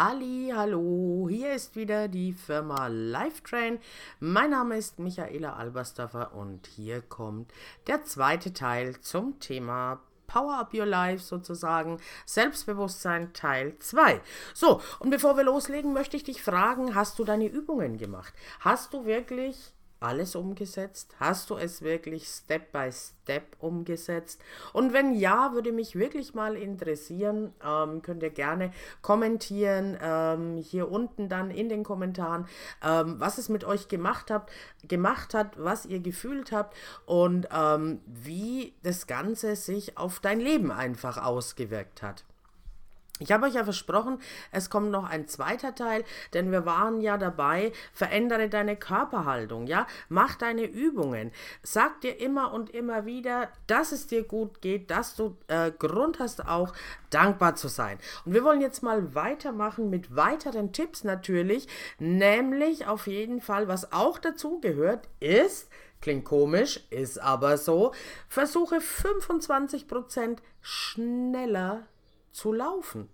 Halli, hallo, hier ist wieder die Firma Lifetrain. Mein Name ist Michaela Albersdorfer und hier kommt der zweite Teil zum Thema Power Up Your Life sozusagen, Selbstbewusstsein Teil 2. So, und bevor wir loslegen, möchte ich dich fragen, hast du deine Übungen gemacht? Hast du wirklich alles umgesetzt? Hast du es wirklich Step by Step umgesetzt? Und wenn ja, würde mich wirklich mal interessieren, ähm, könnt ihr gerne kommentieren, ähm, hier unten dann in den Kommentaren, ähm, was es mit euch gemacht, habt, gemacht hat, was ihr gefühlt habt und ähm, wie das Ganze sich auf dein Leben einfach ausgewirkt hat. Ich habe euch ja versprochen, es kommt noch ein zweiter Teil, denn wir waren ja dabei, verändere deine Körperhaltung, ja, mach deine Übungen, sag dir immer und immer wieder, dass es dir gut geht, dass du äh, Grund hast auch dankbar zu sein. Und wir wollen jetzt mal weitermachen mit weiteren Tipps natürlich, nämlich auf jeden Fall, was auch dazu gehört, ist, klingt komisch, ist aber so, versuche 25% schneller zu laufen.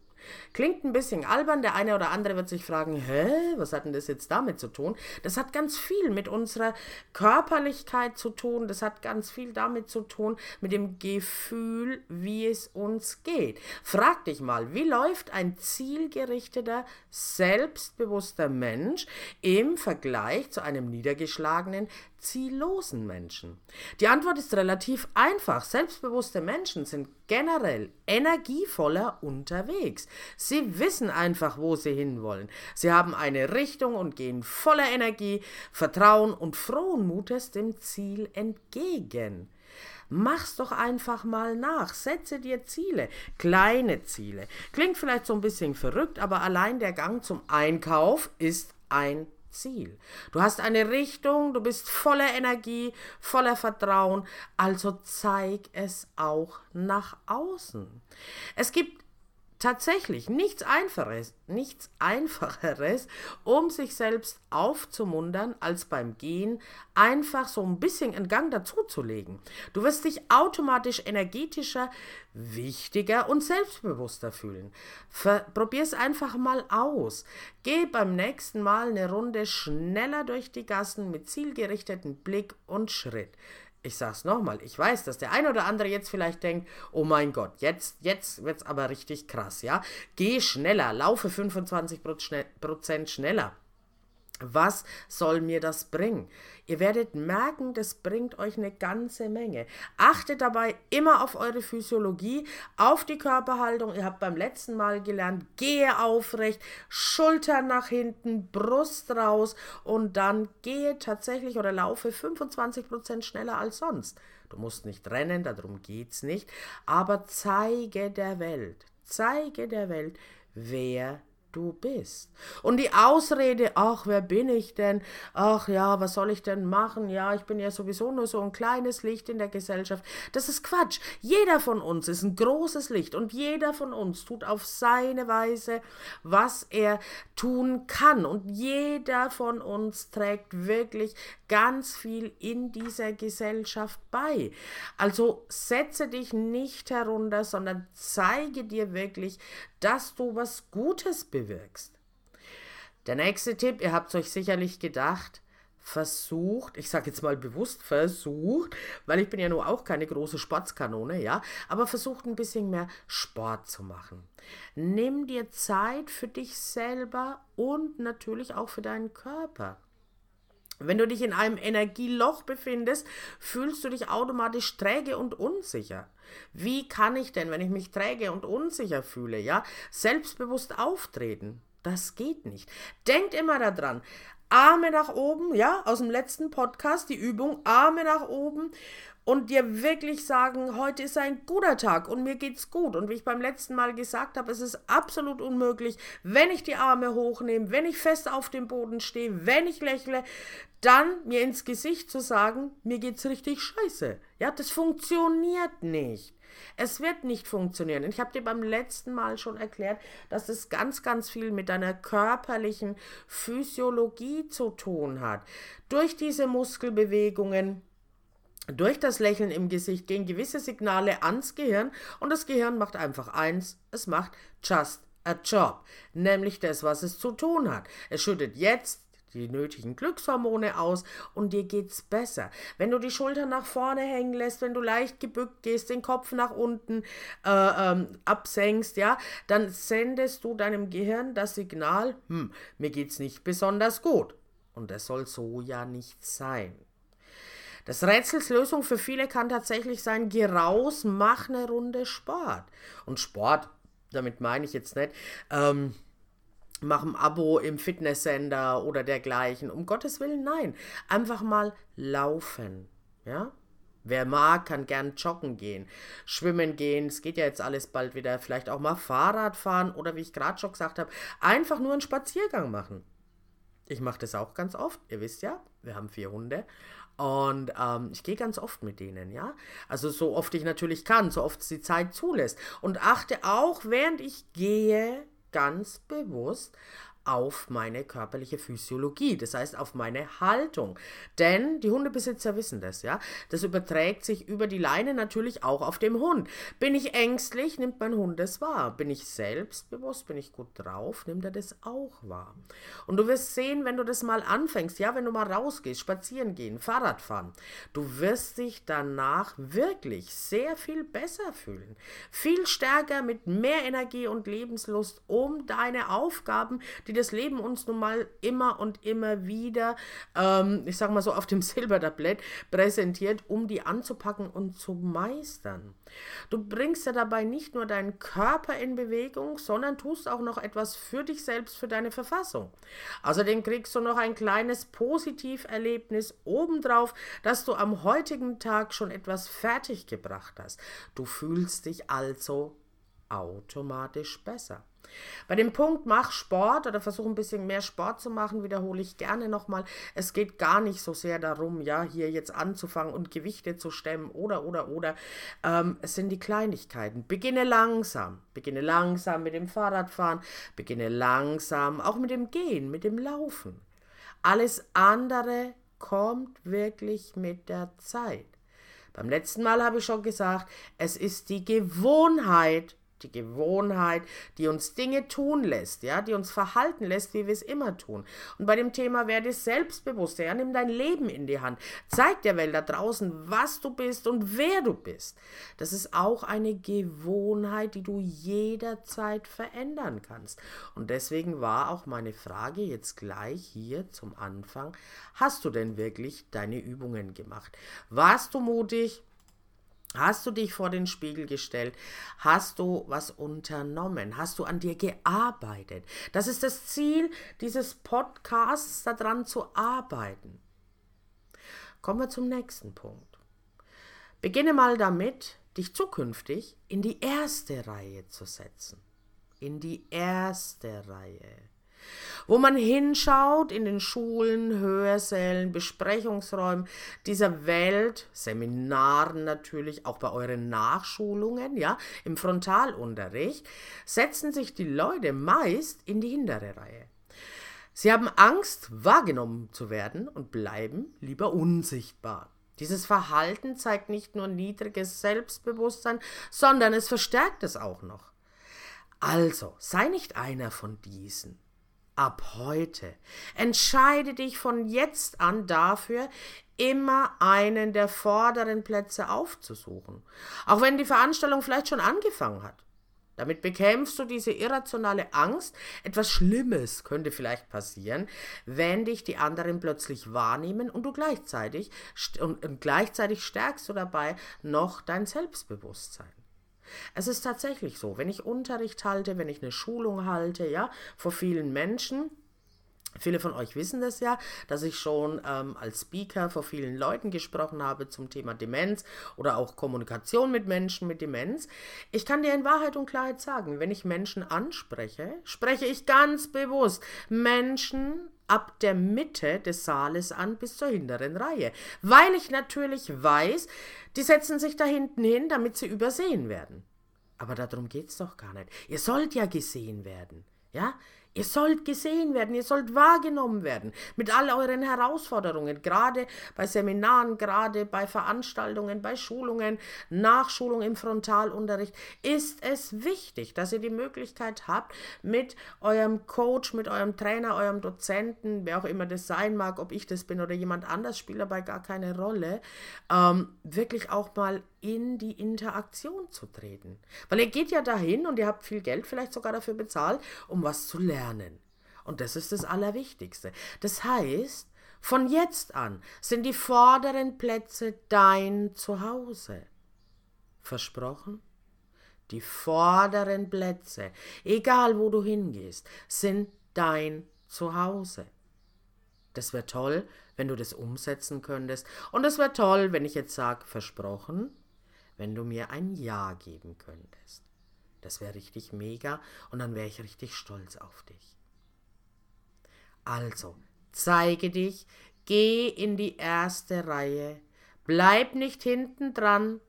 Klingt ein bisschen albern, der eine oder andere wird sich fragen, hä, was hat denn das jetzt damit zu tun? Das hat ganz viel mit unserer Körperlichkeit zu tun, das hat ganz viel damit zu tun, mit dem Gefühl, wie es uns geht. Frag dich mal, wie läuft ein zielgerichteter, selbstbewusster Mensch im Vergleich zu einem niedergeschlagenen, ziellosen Menschen? Die Antwort ist relativ einfach. Selbstbewusste Menschen sind generell energievoller unterwegs. Sie wissen einfach, wo sie hinwollen. Sie haben eine Richtung und gehen voller Energie, Vertrauen und frohen Mutes dem Ziel entgegen. Mach's doch einfach mal nach. Setze dir Ziele, kleine Ziele. Klingt vielleicht so ein bisschen verrückt, aber allein der Gang zum Einkauf ist ein Ziel. Du hast eine Richtung, du bist voller Energie, voller Vertrauen, also zeig es auch nach außen. Es gibt tatsächlich nichts Einfaches, nichts Einfacheres, um sich selbst aufzumuntern, als beim Gehen einfach so ein bisschen einen Gang dazuzulegen. Du wirst dich automatisch energetischer, wichtiger und selbstbewusster fühlen. Probier es einfach mal aus. Geh beim nächsten Mal eine Runde schneller durch die Gassen mit zielgerichteten Blick und Schritt ich sag's nochmal, ich weiß, dass der eine oder andere jetzt vielleicht denkt, oh mein Gott, jetzt, jetzt wird's aber richtig krass, ja. Geh schneller, laufe 25% schneller. Was soll mir das bringen? Ihr werdet merken, das bringt euch eine ganze Menge. Achtet dabei immer auf eure Physiologie, auf die Körperhaltung. Ihr habt beim letzten Mal gelernt, gehe aufrecht, Schultern nach hinten, Brust raus und dann gehe tatsächlich oder laufe 25% schneller als sonst. Du musst nicht rennen, darum geht's nicht, aber zeige der Welt, zeige der Welt, wer du bist. Und die Ausrede, ach, wer bin ich denn? Ach ja, was soll ich denn machen? Ja, ich bin ja sowieso nur so ein kleines Licht in der Gesellschaft. Das ist Quatsch. Jeder von uns ist ein großes Licht und jeder von uns tut auf seine Weise, was er tun kann. Und jeder von uns trägt wirklich ganz viel in dieser Gesellschaft bei. Also setze dich nicht herunter, sondern zeige dir wirklich, dass du was Gutes bewirkst. Der nächste Tipp, ihr habt euch sicherlich gedacht, versucht, ich sage jetzt mal bewusst versucht, weil ich bin ja nur auch keine große Sportskanone, ja, aber versucht ein bisschen mehr Sport zu machen. Nimm dir Zeit für dich selber und natürlich auch für deinen Körper. Wenn du dich in einem Energieloch befindest, fühlst du dich automatisch träge und unsicher. Wie kann ich denn, wenn ich mich träge und unsicher fühle, ja, selbstbewusst auftreten? Das geht nicht. Denkt immer daran. Arme nach oben, ja, aus dem letzten Podcast, die Übung, Arme nach oben und dir wirklich sagen, heute ist ein guter Tag und mir geht's gut. Und wie ich beim letzten Mal gesagt habe, es ist absolut unmöglich, wenn ich die Arme hochnehme, wenn ich fest auf dem Boden stehe, wenn ich lächle, dann mir ins Gesicht zu sagen, mir geht's richtig scheiße. Ja, das funktioniert nicht. Es wird nicht funktionieren. Ich habe dir beim letzten Mal schon erklärt, dass es ganz, ganz viel mit deiner körperlichen Physiologie zu tun hat. Durch diese Muskelbewegungen, durch das Lächeln im Gesicht gehen gewisse Signale ans Gehirn und das Gehirn macht einfach eins, es macht just a job, nämlich das, was es zu tun hat. Es schüttet jetzt die nötigen Glückshormone aus und dir geht's besser. Wenn du die Schultern nach vorne hängen lässt, wenn du leicht gebückt gehst, den Kopf nach unten äh, ähm, absenkst, ja, dann sendest du deinem Gehirn das Signal, hm, mir geht's nicht besonders gut. Und das soll so ja nicht sein. Das Rätsels Lösung für viele kann tatsächlich sein, geh raus, mach eine Runde Sport. Und Sport, damit meine ich jetzt nicht, ähm, mach ein Abo im Fitnesscenter oder dergleichen. Um Gottes Willen, nein. Einfach mal laufen. Ja? Wer mag, kann gern joggen gehen, schwimmen gehen. Es geht ja jetzt alles bald wieder. Vielleicht auch mal Fahrrad fahren oder wie ich gerade schon gesagt habe, einfach nur einen Spaziergang machen. Ich mache das auch ganz oft. Ihr wisst ja, wir haben vier Hunde. Und ähm, ich gehe ganz oft mit denen, ja. Also so oft ich natürlich kann, so oft es die Zeit zulässt. Und achte auch, während ich gehe, ganz bewusst auf meine körperliche Physiologie, das heißt auf meine Haltung. Denn die Hundebesitzer wissen das, ja. Das überträgt sich über die Leine natürlich auch auf dem Hund. Bin ich ängstlich, nimmt mein Hund es wahr. Bin ich selbstbewusst, bin ich gut drauf, nimmt er das auch wahr. Und du wirst sehen, wenn du das mal anfängst, ja, wenn du mal rausgehst, spazieren gehen, Fahrrad fahren, du wirst dich danach wirklich sehr viel besser fühlen. Viel stärker, mit mehr Energie und Lebenslust, um deine Aufgaben, die das Leben uns nun mal immer und immer wieder, ähm, ich sag mal so, auf dem Silbertablett präsentiert, um die anzupacken und zu meistern. Du bringst ja dabei nicht nur deinen Körper in Bewegung, sondern tust auch noch etwas für dich selbst, für deine Verfassung. Außerdem kriegst du noch ein kleines Positiverlebnis obendrauf, dass du am heutigen Tag schon etwas fertiggebracht hast. Du fühlst dich also automatisch besser. Bei dem Punkt mach Sport oder versuch ein bisschen mehr Sport zu machen, wiederhole ich gerne nochmal. Es geht gar nicht so sehr darum, ja, hier jetzt anzufangen und Gewichte zu stemmen oder, oder, oder. Ähm, es sind die Kleinigkeiten. Beginne langsam. Beginne langsam mit dem Fahrradfahren. Beginne langsam auch mit dem Gehen, mit dem Laufen. Alles andere kommt wirklich mit der Zeit. Beim letzten Mal habe ich schon gesagt, es ist die Gewohnheit, die Gewohnheit, die uns Dinge tun lässt, ja, die uns verhalten lässt, wie wir es immer tun. Und bei dem Thema werde selbstbewusster, ja, nimm dein Leben in die Hand. Zeig der Welt da draußen, was du bist und wer du bist. Das ist auch eine Gewohnheit, die du jederzeit verändern kannst. Und deswegen war auch meine Frage jetzt gleich hier zum Anfang, hast du denn wirklich deine Übungen gemacht? Warst du mutig? Hast du dich vor den Spiegel gestellt? Hast du was unternommen? Hast du an dir gearbeitet? Das ist das Ziel dieses Podcasts, daran zu arbeiten. Kommen wir zum nächsten Punkt. Beginne mal damit, dich zukünftig in die erste Reihe zu setzen. In die erste Reihe wo man hinschaut in den Schulen, Hörsälen, Besprechungsräumen dieser Welt, Seminaren natürlich, auch bei euren Nachschulungen, ja, im Frontalunterricht, setzen sich die Leute meist in die hintere Reihe. Sie haben Angst, wahrgenommen zu werden und bleiben lieber unsichtbar. Dieses Verhalten zeigt nicht nur niedriges Selbstbewusstsein, sondern es verstärkt es auch noch. Also, sei nicht einer von diesen ab heute. Entscheide dich von jetzt an dafür, immer einen der vorderen Plätze aufzusuchen, auch wenn die Veranstaltung vielleicht schon angefangen hat. Damit bekämpfst du diese irrationale Angst, etwas Schlimmes könnte vielleicht passieren, wenn dich die anderen plötzlich wahrnehmen und du gleichzeitig und, und gleichzeitig stärkst du dabei noch dein Selbstbewusstsein. Es ist tatsächlich so, wenn ich Unterricht halte, wenn ich eine Schulung halte, ja, vor vielen Menschen, Viele von euch wissen das ja, dass ich schon ähm, als Speaker vor vielen Leuten gesprochen habe zum Thema Demenz oder auch Kommunikation mit Menschen mit Demenz. Ich kann dir in Wahrheit und Klarheit sagen, wenn ich Menschen anspreche, spreche ich ganz bewusst Menschen ab der Mitte des Saales an bis zur hinteren Reihe, weil ich natürlich weiß, die setzen sich da hinten hin, damit sie übersehen werden. Aber darum geht's doch gar nicht. Ihr sollt ja gesehen werden. Ja? Ihr sollt gesehen werden, ihr sollt wahrgenommen werden mit all euren Herausforderungen, gerade bei Seminaren, gerade bei Veranstaltungen, bei Schulungen, Nachschulung im Frontalunterricht. Ist es wichtig, dass ihr die Möglichkeit habt, mit eurem Coach, mit eurem Trainer, eurem Dozenten, wer auch immer das sein mag, ob ich das bin oder jemand anders, spielt dabei gar keine Rolle, ähm, wirklich auch mal in die Interaktion zu treten. Weil ihr geht ja dahin und ihr habt viel Geld vielleicht sogar dafür bezahlt, um was zu lernen. Und das ist das Allerwichtigste. Das heißt, von jetzt an sind die vorderen Plätze dein Zuhause. Versprochen? Die vorderen Plätze, egal wo du hingehst, sind dein Zuhause. Das wäre toll, wenn du das umsetzen könntest. Und es wäre toll, wenn ich jetzt sage, versprochen, wenn du mir ein Ja geben könntest. Das wäre richtig mega und dann wäre ich richtig stolz auf dich. Also, zeige dich, geh in die erste Reihe, bleib nicht hinten dran,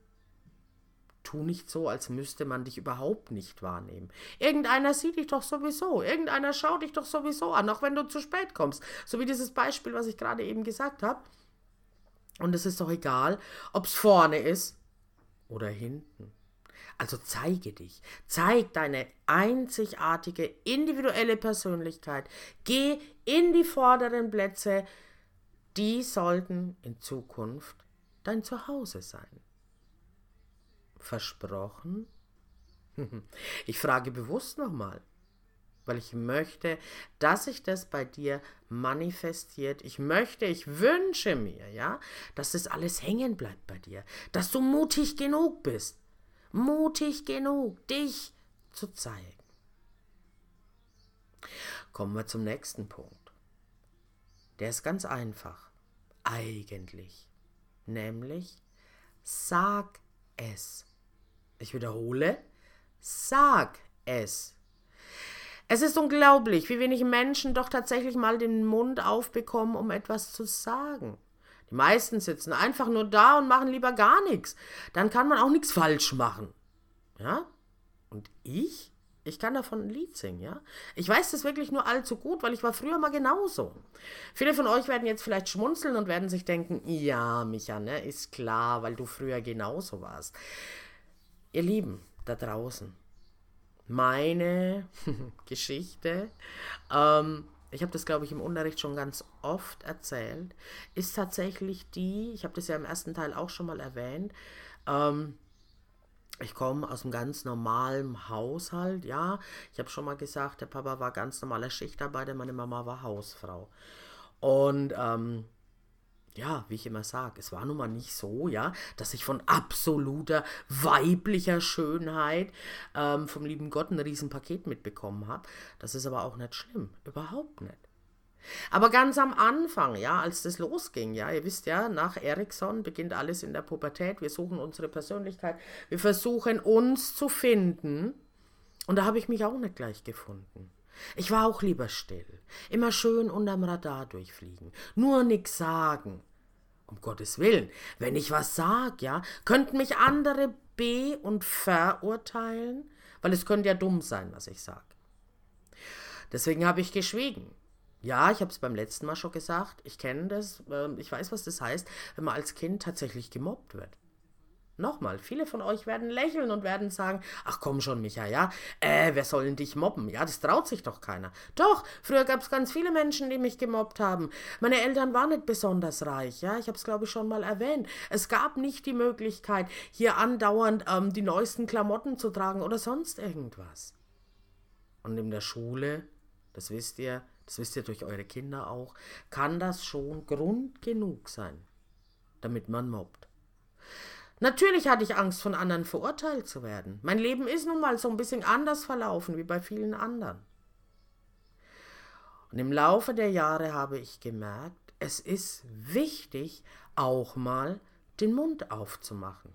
tu nicht so, als müsste man dich überhaupt nicht wahrnehmen. Irgendeiner sieht dich doch sowieso, irgendeiner schaut dich doch sowieso an, auch wenn du zu spät kommst. So wie dieses Beispiel, was ich gerade eben gesagt habe. Und es ist doch egal, ob es vorne ist oder hinten. Also zeige dich, zeig deine einzigartige individuelle Persönlichkeit, geh in die vorderen Plätze, die sollten in Zukunft dein Zuhause sein. Versprochen? Ich frage bewusst nochmal, weil ich möchte, dass sich das bei dir manifestiert. Ich möchte, ich wünsche mir, ja, dass das alles hängen bleibt bei dir, dass du mutig genug bist, mutig genug, dich zu zeigen. Kommen wir zum nächsten Punkt. Der ist ganz einfach, eigentlich, nämlich sag es. Ich wiederhole, sag es. Es ist unglaublich, wie wenig Menschen doch tatsächlich mal den Mund aufbekommen, um etwas zu sagen. Die meisten sitzen einfach nur da und machen lieber gar nichts. Dann kann man auch nichts falsch machen. Ja? Und ich? Ich kann davon ein Lied singen, ja? Ich weiß das wirklich nur allzu gut, weil ich war früher mal genauso. Viele von euch werden jetzt vielleicht schmunzeln und werden sich denken, ja, Micha, ne, ist klar, weil du früher genauso warst. Ihr Lieben da draußen, meine Geschichte, ähm, ich habe das, glaube ich, im Unterricht schon ganz oft erzählt, ist tatsächlich die, ich habe das ja im ersten Teil auch schon mal erwähnt, ähm, ich komme aus einem ganz normalen Haushalt, ja. Ich habe schon mal gesagt, der Papa war ganz normaler Schichtarbeiter, meine Mama war Hausfrau. Und ähm, ja, wie ich immer sage, es war nun mal nicht so, ja, dass ich von absoluter weiblicher Schönheit ähm, vom lieben Gott ein Riesenpaket mitbekommen habe. Das ist aber auch nicht schlimm, überhaupt nicht. Aber ganz am Anfang, ja, als das losging, ja, ihr wisst ja, nach Erikson beginnt alles in der Pubertät. Wir suchen unsere Persönlichkeit, wir versuchen uns zu finden. Und da habe ich mich auch nicht gleich gefunden. Ich war auch lieber still. Immer schön unterm Radar durchfliegen. Nur nix sagen. Um Gottes Willen, wenn ich was sag, ja, könnten mich andere be- und verurteilen, weil es könnte ja dumm sein, was ich sag. Deswegen habe ich geschwiegen. Ja, ich habe es beim letzten Mal schon gesagt. Ich kenne das. Äh, ich weiß, was das heißt, wenn man als Kind tatsächlich gemobbt wird. Nochmal, viele von euch werden lächeln und werden sagen, ach komm schon, Micha, ja, äh, wer soll denn dich mobben? Ja, das traut sich doch keiner. Doch, früher gab es ganz viele Menschen, die mich gemobbt haben. Meine Eltern waren nicht besonders reich, ja, ich habe es, glaube ich, schon mal erwähnt. Es gab nicht die Möglichkeit, hier andauernd ähm, die neuesten Klamotten zu tragen oder sonst irgendwas. Und in der Schule, das wisst ihr, das wisst ihr durch eure Kinder auch, kann das schon Grund genug sein, damit man mobbt. Natürlich hatte ich Angst, von anderen verurteilt zu werden. Mein Leben ist nun mal so ein bisschen anders verlaufen wie bei vielen anderen. Und im Laufe der Jahre habe ich gemerkt, es ist wichtig, auch mal den Mund aufzumachen.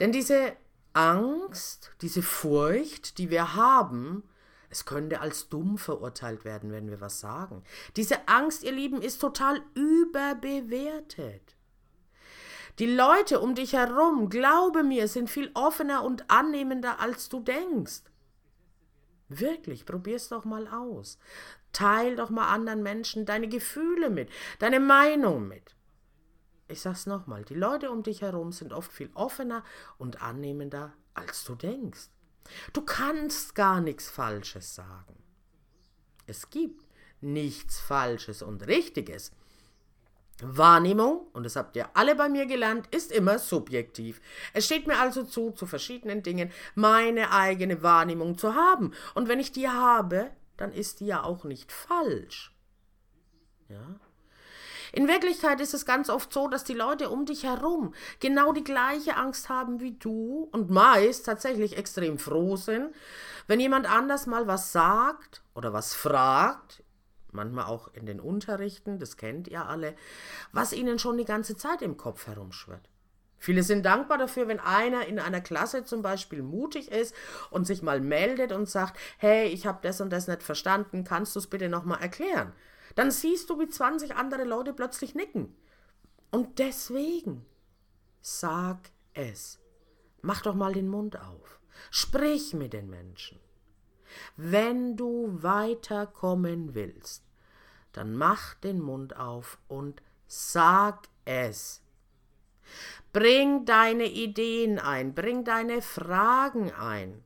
Denn diese Angst, diese Furcht, die wir haben, es könnte als dumm verurteilt werden, wenn wir was sagen. Diese Angst, ihr Lieben, ist total überbewertet. Die Leute um dich herum, glaube mir, sind viel offener und annehmender, als du denkst. Wirklich, probier's doch mal aus. Teil doch mal anderen Menschen deine Gefühle mit, deine Meinung mit. Ich sag's nochmal, die Leute um dich herum sind oft viel offener und annehmender, als du denkst. Du kannst gar nichts Falsches sagen. Es gibt nichts Falsches und Richtiges. Wahrnehmung, und das habt ihr alle bei mir gelernt, ist immer subjektiv. Es steht mir also zu, zu verschiedenen Dingen meine eigene Wahrnehmung zu haben. Und wenn ich die habe, dann ist die ja auch nicht falsch. Ja? In Wirklichkeit ist es ganz oft so, dass die Leute um dich herum genau die gleiche Angst haben wie du und meist tatsächlich extrem froh sind, wenn jemand anders mal was sagt oder was fragt manchmal auch in den Unterrichten, das kennt ihr alle, was ihnen schon die ganze Zeit im Kopf herumschwirrt. Viele sind dankbar dafür, wenn einer in einer Klasse zum Beispiel mutig ist und sich mal meldet und sagt, hey, ich habe das und das nicht verstanden, kannst du es bitte nochmal erklären? Dann siehst du, wie 20 andere Leute plötzlich nicken. Und deswegen, sag es. Mach doch mal den Mund auf. Sprich mit den Menschen. Wenn du weiterkommen willst, dann mach den Mund auf und sag es. Bring deine Ideen ein, bring deine Fragen ein.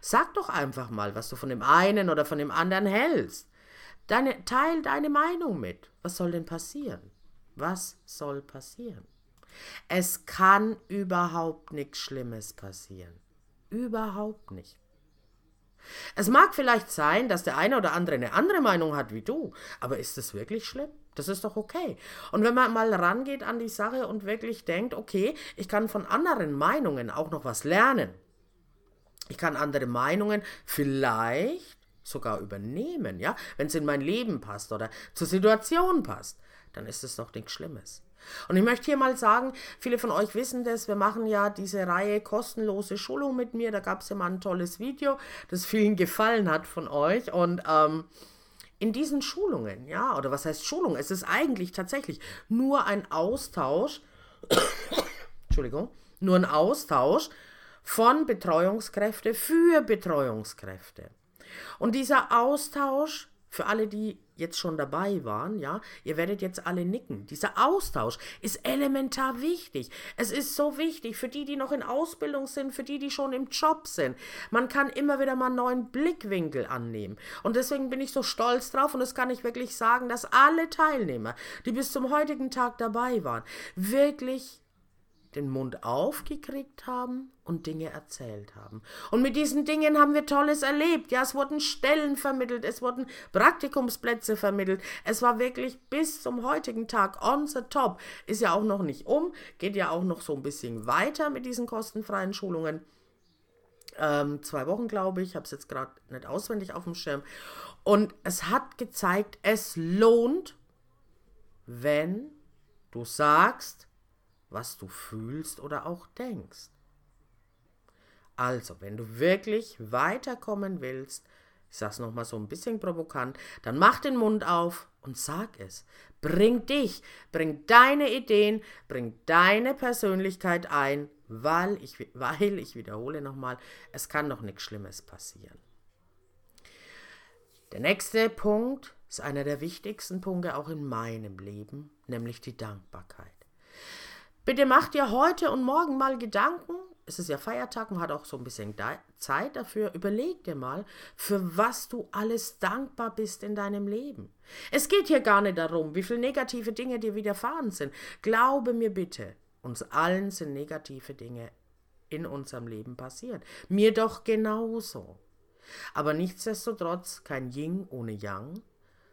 Sag doch einfach mal, was du von dem einen oder von dem anderen hältst. Deine, teil deine Meinung mit. Was soll denn passieren? Was soll passieren? Es kann überhaupt nichts Schlimmes passieren. Überhaupt nicht. Es mag vielleicht sein, dass der eine oder andere eine andere Meinung hat wie du, aber ist das wirklich schlimm? Das ist doch okay. Und wenn man mal rangeht an die Sache und wirklich denkt, okay, ich kann von anderen Meinungen auch noch was lernen. Ich kann andere Meinungen vielleicht sogar übernehmen, ja, wenn es in mein Leben passt oder zur Situation passt, dann ist es doch nichts Schlimmes. Und ich möchte hier mal sagen, viele von euch wissen das, wir machen ja diese Reihe kostenlose Schulung mit mir. Da gab es ja mal ein tolles Video, das vielen gefallen hat von euch. Und ähm, in diesen Schulungen, ja, oder was heißt Schulung? Es ist eigentlich tatsächlich nur ein Austausch, Entschuldigung, nur ein Austausch von Betreuungskräfte für Betreuungskräfte. Und dieser Austausch, für alle, die jetzt schon dabei waren, ja, ihr werdet jetzt alle nicken. Dieser Austausch ist elementar wichtig. Es ist so wichtig für die, die noch in Ausbildung sind, für die, die schon im Job sind. Man kann immer wieder mal einen neuen Blickwinkel annehmen. Und deswegen bin ich so stolz drauf und das kann ich wirklich sagen, dass alle Teilnehmer, die bis zum heutigen Tag dabei waren, wirklich den Mund aufgekriegt haben und Dinge erzählt haben. Und mit diesen Dingen haben wir Tolles erlebt. Ja, es wurden Stellen vermittelt, es wurden Praktikumsplätze vermittelt. Es war wirklich bis zum heutigen Tag on the top. Ist ja auch noch nicht um, geht ja auch noch so ein bisschen weiter mit diesen kostenfreien Schulungen. Ähm, zwei Wochen, glaube ich, habe es jetzt gerade nicht auswendig auf dem Schirm. Und es hat gezeigt, es lohnt, wenn du sagst, was du fühlst oder auch denkst. Also, wenn du wirklich weiterkommen willst, ich sag's nochmal so ein bisschen provokant, dann mach den Mund auf und sag es. Bring dich, bring deine Ideen, bring deine Persönlichkeit ein, weil ich, weil ich wiederhole nochmal, es kann doch nichts Schlimmes passieren. Der nächste Punkt ist einer der wichtigsten Punkte auch in meinem Leben, nämlich die Dankbarkeit. Bitte mach dir heute und morgen mal Gedanken. Es ist ja Feiertag, man hat auch so ein bisschen Zeit dafür. Überleg dir mal, für was du alles dankbar bist in deinem Leben. Es geht hier gar nicht darum, wie viele negative Dinge dir widerfahren sind. Glaube mir bitte, uns allen sind negative Dinge in unserem Leben passiert. Mir doch genauso. Aber nichtsdestotrotz kein Yin ohne Yang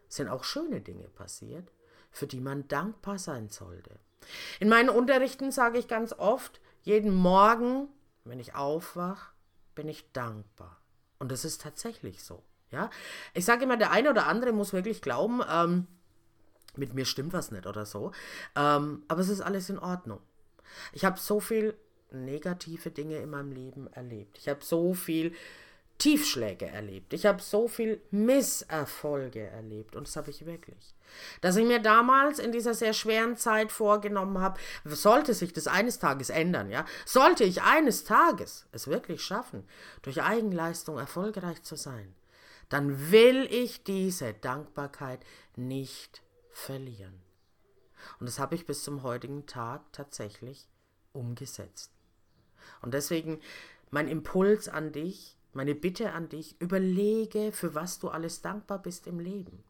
sind auch schöne Dinge passiert, für die man dankbar sein sollte. In meinen Unterrichten sage ich ganz oft, jeden Morgen, wenn ich aufwache, bin ich dankbar. Und das ist tatsächlich so. Ja, ich sage immer, der eine oder andere muss wirklich glauben, ähm, mit mir stimmt was nicht oder so. Ähm, aber es ist alles in Ordnung. Ich habe so viel negative Dinge in meinem Leben erlebt. Ich habe so viel Tiefschläge erlebt. Ich habe so viel Misserfolge erlebt und das habe ich wirklich. Dass ich mir damals in dieser sehr schweren Zeit vorgenommen habe, sollte sich das eines Tages ändern, ja, sollte ich eines Tages es wirklich schaffen, durch Eigenleistung erfolgreich zu sein, dann will ich diese Dankbarkeit nicht verlieren. Und das habe ich bis zum heutigen Tag tatsächlich umgesetzt. Und deswegen mein Impuls an dich, meine Bitte an dich, überlege, für was du alles dankbar bist im Leben.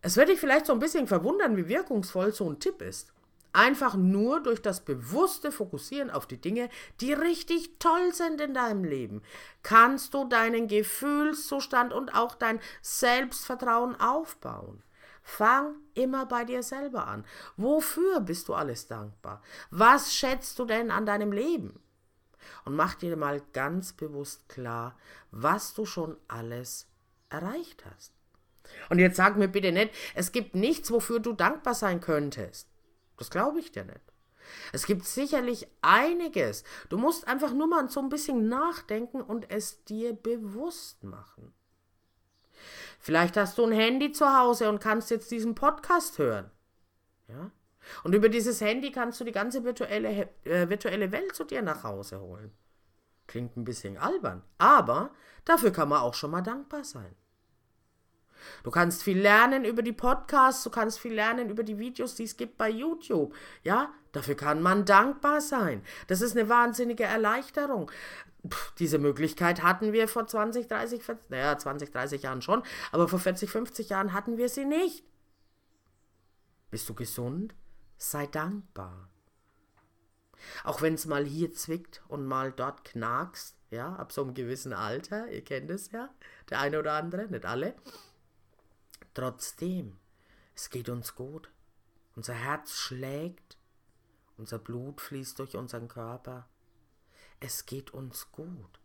Es wird dich vielleicht so ein bisschen verwundern, wie wirkungsvoll so ein Tipp ist. Einfach nur durch das bewusste Fokussieren auf die Dinge, die richtig toll sind in deinem Leben, kannst du deinen Gefühlszustand und auch dein Selbstvertrauen aufbauen. Fang immer bei dir selber an. Wofür bist du alles dankbar? Was schätzt du denn an deinem Leben? Und mach dir mal ganz bewusst klar, was du schon alles erreicht hast. Und jetzt sag mir bitte nicht, es gibt nichts, wofür du dankbar sein könntest. Das glaube ich dir nicht. Es gibt sicherlich einiges. Du musst einfach nur mal so ein bisschen nachdenken und es dir bewusst machen. Vielleicht hast du ein Handy zu Hause und kannst jetzt diesen Podcast hören. Ja? Und über dieses Handy kannst du die ganze virtuelle, äh, virtuelle Welt zu dir nach Hause holen. Klingt ein bisschen albern, aber dafür kann man auch schon mal dankbar sein. Du kannst viel lernen über die Podcasts, du kannst viel lernen über die Videos, die es gibt bei YouTube. Ja, dafür kann man dankbar sein. Das ist eine wahnsinnige Erleichterung. Puh, diese Möglichkeit hatten wir vor 20, 30, 40, naja, 20, 30 Jahren schon, aber vor 40, 50 Jahren hatten wir sie nicht. Bist du gesund? Sei dankbar. Auch wenn es mal hier zwickt und mal dort knackst, ja, ab so einem gewissen Alter, ihr kennt es ja, der eine oder andere, nicht alle. Trotzdem, es geht uns gut. Unser Herz schlägt, unser Blut fließt durch unseren Körper. Es geht uns gut.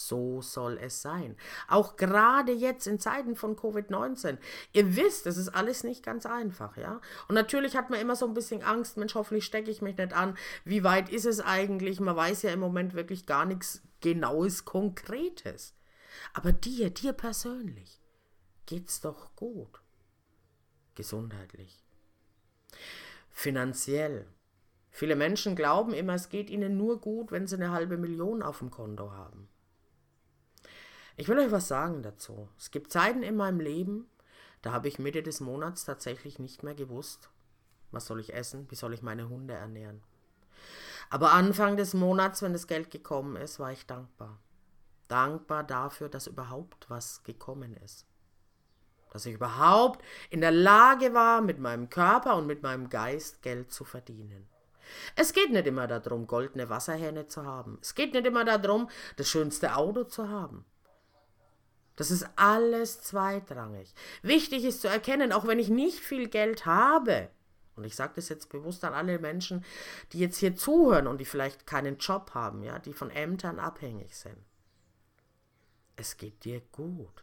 So soll es sein. Auch gerade jetzt in Zeiten von Covid-19. Ihr wisst, es ist alles nicht ganz einfach, ja. Und natürlich hat man immer so ein bisschen Angst, Mensch, hoffentlich stecke ich mich nicht an. Wie weit ist es eigentlich? Man weiß ja im Moment wirklich gar nichts Genaues, Konkretes. Aber dir, dir persönlich, geht's doch gut. Gesundheitlich. Finanziell. Viele Menschen glauben immer, es geht ihnen nur gut, wenn sie eine halbe Million auf dem Konto haben. Ich will euch was sagen dazu. Es gibt Zeiten in meinem Leben, da habe ich Mitte des Monats tatsächlich nicht mehr gewusst, was soll ich essen, wie soll ich meine Hunde ernähren. Aber Anfang des Monats, wenn das Geld gekommen ist, war ich dankbar. Dankbar dafür, dass überhaupt was gekommen ist. Dass ich überhaupt in der Lage war, mit meinem Körper und mit meinem Geist Geld zu verdienen. Es geht nicht immer darum, goldene Wasserhähne zu haben. Es geht nicht immer darum, das schönste Auto zu haben. Das ist alles zweitrangig. Wichtig ist zu erkennen, auch wenn ich nicht viel Geld habe, und ich sage das jetzt bewusst an alle Menschen, die jetzt hier zuhören und die vielleicht keinen Job haben, ja, die von Ämtern abhängig sind. Es geht dir gut.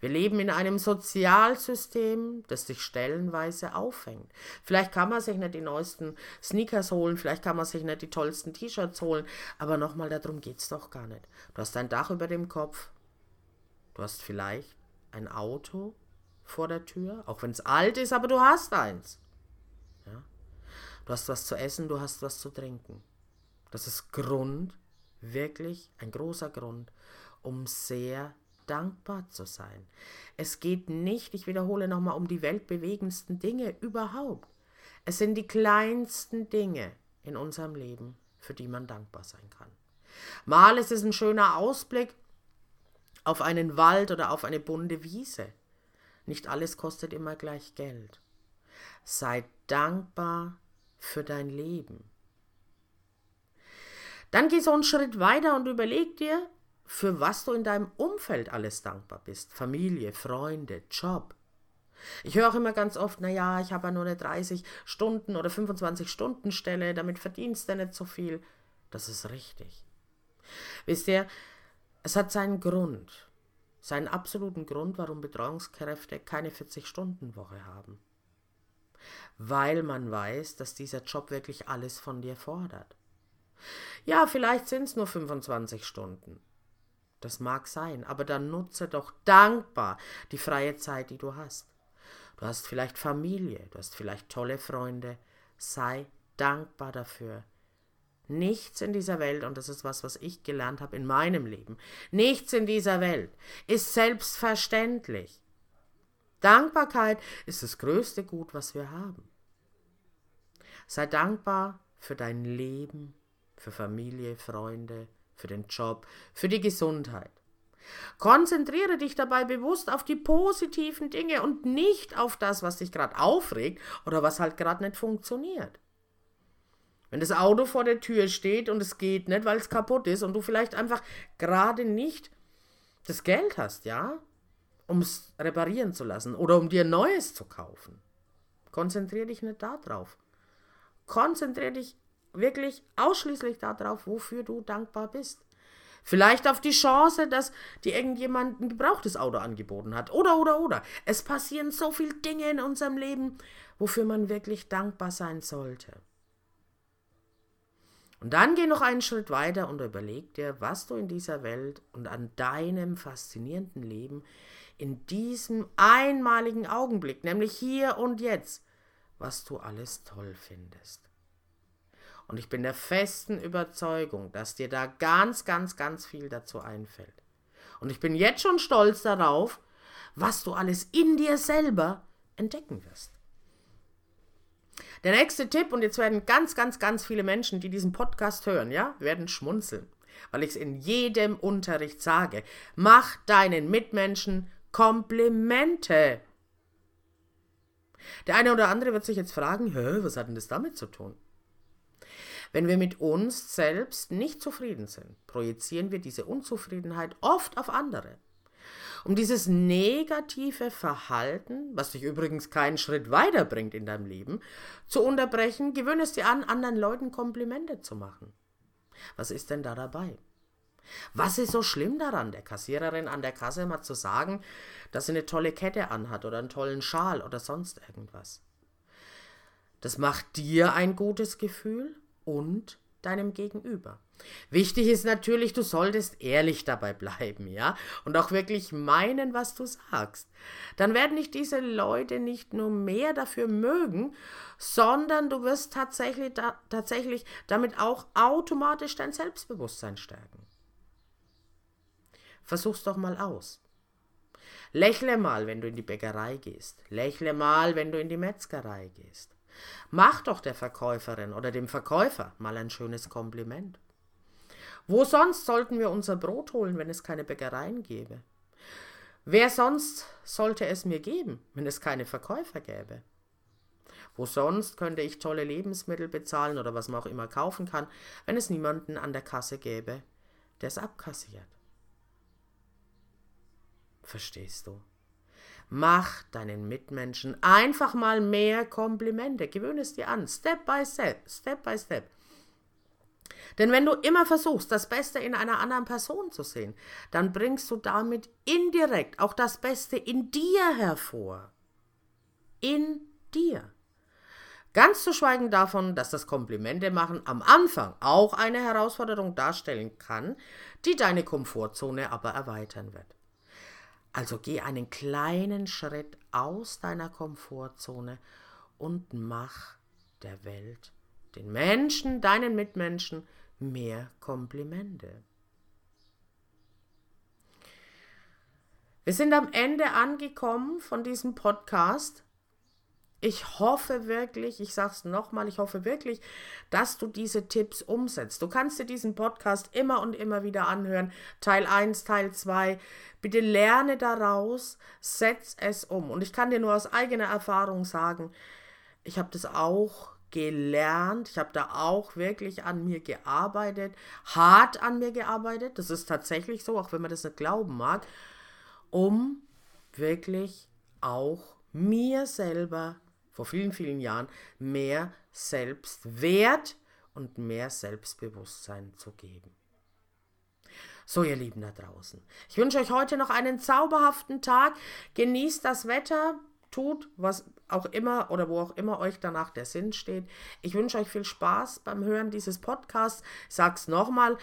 Wir leben in einem Sozialsystem, das dich stellenweise auffängt. Vielleicht kann man sich nicht die neuesten Sneakers holen, vielleicht kann man sich nicht die tollsten T-Shirts holen, aber nochmal, darum geht es doch gar nicht. Du hast ein Dach über dem Kopf, Du hast vielleicht ein Auto vor der Tür, auch wenn es alt ist, aber du hast eins. Ja? Du hast was zu essen, du hast was zu trinken. Das ist Grund, wirklich ein großer Grund, um sehr dankbar zu sein. Es geht nicht, ich wiederhole nochmal, um die weltbewegendsten Dinge überhaupt. Es sind die kleinsten Dinge in unserem Leben, für die man dankbar sein kann. Mal ist es ein schöner Ausblick auf einen Wald oder auf eine bunte Wiese. Nicht alles kostet immer gleich Geld. Sei dankbar für dein Leben. Dann geh so einen Schritt weiter und überleg dir, für was du in deinem Umfeld alles dankbar bist. Familie, Freunde, Job. Ich höre auch immer ganz oft, naja, ich habe ja nur eine 30 Stunden oder 25 Stunden Stelle, damit verdienst du nicht so viel. Das ist richtig. Wisst ihr, es hat seinen Grund, seinen absoluten Grund, warum Betreuungskräfte keine 40-Stunden-Woche haben. Weil man weiß, dass dieser Job wirklich alles von dir fordert. Ja, vielleicht sind es nur 25 Stunden. Das mag sein, aber dann nutze doch dankbar die freie Zeit, die du hast. Du hast vielleicht Familie, du hast vielleicht tolle Freunde. Sei dankbar dafür. Nichts in dieser Welt, und das ist was, was ich gelernt habe in meinem Leben, nichts in dieser Welt ist selbstverständlich. Dankbarkeit ist das größte Gut, was wir haben. Sei dankbar für dein Leben, für Familie, Freunde, für den Job, für die Gesundheit. Konzentriere dich dabei bewusst auf die positiven Dinge und nicht auf das, was dich gerade aufregt oder was halt gerade nicht funktioniert. Wenn das Auto vor der Tür steht und es geht nicht, weil es kaputt ist und du vielleicht einfach gerade nicht das Geld hast, ja, um es reparieren zu lassen oder um dir Neues zu kaufen. Konzentriere dich nicht darauf. Konzentriere dich wirklich ausschließlich darauf, wofür du dankbar bist. Vielleicht auf die Chance, dass dir irgendjemand ein gebrauchtes Auto angeboten hat. Oder, oder, oder. Es passieren so viele Dinge in unserem Leben, wofür man wirklich dankbar sein sollte. Und dann geh noch einen Schritt weiter und überleg dir, was du in dieser Welt und an deinem faszinierenden Leben in diesem einmaligen Augenblick, nämlich hier und jetzt, was du alles toll findest. Und ich bin der festen Überzeugung, dass dir da ganz, ganz, ganz viel dazu einfällt. Und ich bin jetzt schon stolz darauf, was du alles in dir selber entdecken wirst. Der nächste Tipp, und jetzt werden ganz, ganz, ganz viele Menschen, die diesen Podcast hören, ja, werden schmunzeln, weil ich es in jedem Unterricht sage. Mach deinen Mitmenschen Komplimente. Der eine oder andere wird sich jetzt fragen, Hä, was hat denn das damit zu tun? Wenn wir mit uns selbst nicht zufrieden sind, projizieren wir diese Unzufriedenheit oft auf andere. Um dieses negative Verhalten, was dich übrigens keinen Schritt weiterbringt in deinem Leben, zu unterbrechen, gewöhne es dir an, anderen Leuten Komplimente zu machen. Was ist denn da dabei? Was ist so schlimm daran, der Kassiererin an der Kasse mal zu sagen, dass sie eine tolle Kette anhat oder einen tollen Schal oder sonst irgendwas? Das macht dir ein gutes Gefühl und deinem Gegenüber. Wichtig ist natürlich, du solltest ehrlich dabei bleiben, ja, und auch wirklich meinen, was du sagst. Dann werden dich diese Leute nicht nur mehr dafür mögen, sondern du wirst tatsächlich, da, tatsächlich damit auch automatisch dein Selbstbewusstsein stärken. Versuch's doch mal aus. Lächle mal, wenn du in die Bäckerei gehst. Lächle mal, wenn du in die Metzgerei gehst. Mach doch der Verkäuferin oder dem Verkäufer mal ein schönes Kompliment. Wo sonst sollten wir unser Brot holen, wenn es keine Bäckereien gäbe? Wer sonst sollte es mir geben, wenn es keine Verkäufer gäbe? Wo sonst könnte ich tolle Lebensmittel bezahlen oder was man auch immer kaufen kann, wenn es niemanden an der Kasse gäbe, der es abkassiert? Verstehst du? Mach deinen Mitmenschen einfach mal mehr Komplimente. Gewöhne es dir an. Step by step. Step by step. Denn wenn du immer versuchst, das Beste in einer anderen Person zu sehen, dann bringst du damit indirekt auch das Beste in dir hervor. In dir. Ganz zu schweigen davon, dass das Komplimente machen am Anfang auch eine Herausforderung darstellen kann, die deine Komfortzone aber erweitern wird. Also geh einen kleinen Schritt aus deiner Komfortzone und mach der Welt, den Menschen, deinen Mitmenschen mehr Komplimente. Wir sind am Ende angekommen von diesem Podcast. Ich hoffe wirklich, ich sage es nochmal, ich hoffe wirklich, dass du diese Tipps umsetzt. Du kannst dir diesen Podcast immer und immer wieder anhören. Teil 1, Teil 2. Bitte lerne daraus, setz es um. Und ich kann dir nur aus eigener Erfahrung sagen, ich habe das auch gelernt. Ich habe da auch wirklich an mir gearbeitet, hart an mir gearbeitet. Das ist tatsächlich so, auch wenn man das nicht glauben mag, um wirklich auch mir selber vor vielen, vielen Jahren mehr Selbstwert und mehr Selbstbewusstsein zu geben. So, ihr Lieben da draußen. Ich wünsche euch heute noch einen zauberhaften Tag. Genießt das Wetter. tut, was auch immer oder wo auch immer euch danach der Sinn steht. Ich wünsche euch viel Spaß beim Hören dieses Podcasts. Sag's nochmal.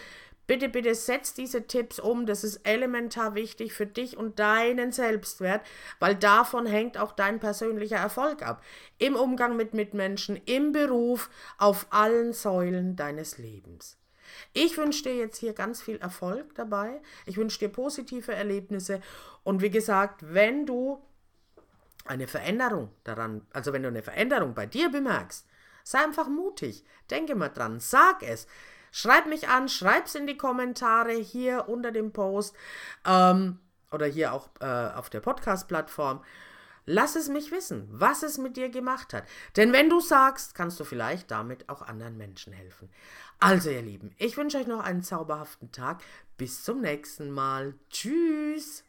Bitte, bitte setzt diese Tipps um. Das ist elementar wichtig für dich und deinen Selbstwert, weil davon hängt auch dein persönlicher Erfolg ab. Im Umgang mit Mitmenschen, im Beruf, auf allen Säulen deines Lebens. Ich wünsche dir jetzt hier ganz viel Erfolg dabei. Ich wünsche dir positive Erlebnisse. Und wie gesagt, wenn du eine Veränderung daran, also wenn du eine Veränderung bei dir bemerkst, sei einfach mutig. Denke mal dran, sag es. Schreib mich an, schreib es in die Kommentare hier unter dem Post ähm, oder hier auch äh, auf der Podcast-Plattform. Lass es mich wissen, was es mit dir gemacht hat. Denn wenn du sagst, kannst du vielleicht damit auch anderen Menschen helfen. Also ihr Lieben, ich wünsche euch noch einen zauberhaften Tag. Bis zum nächsten Mal. Tschüss.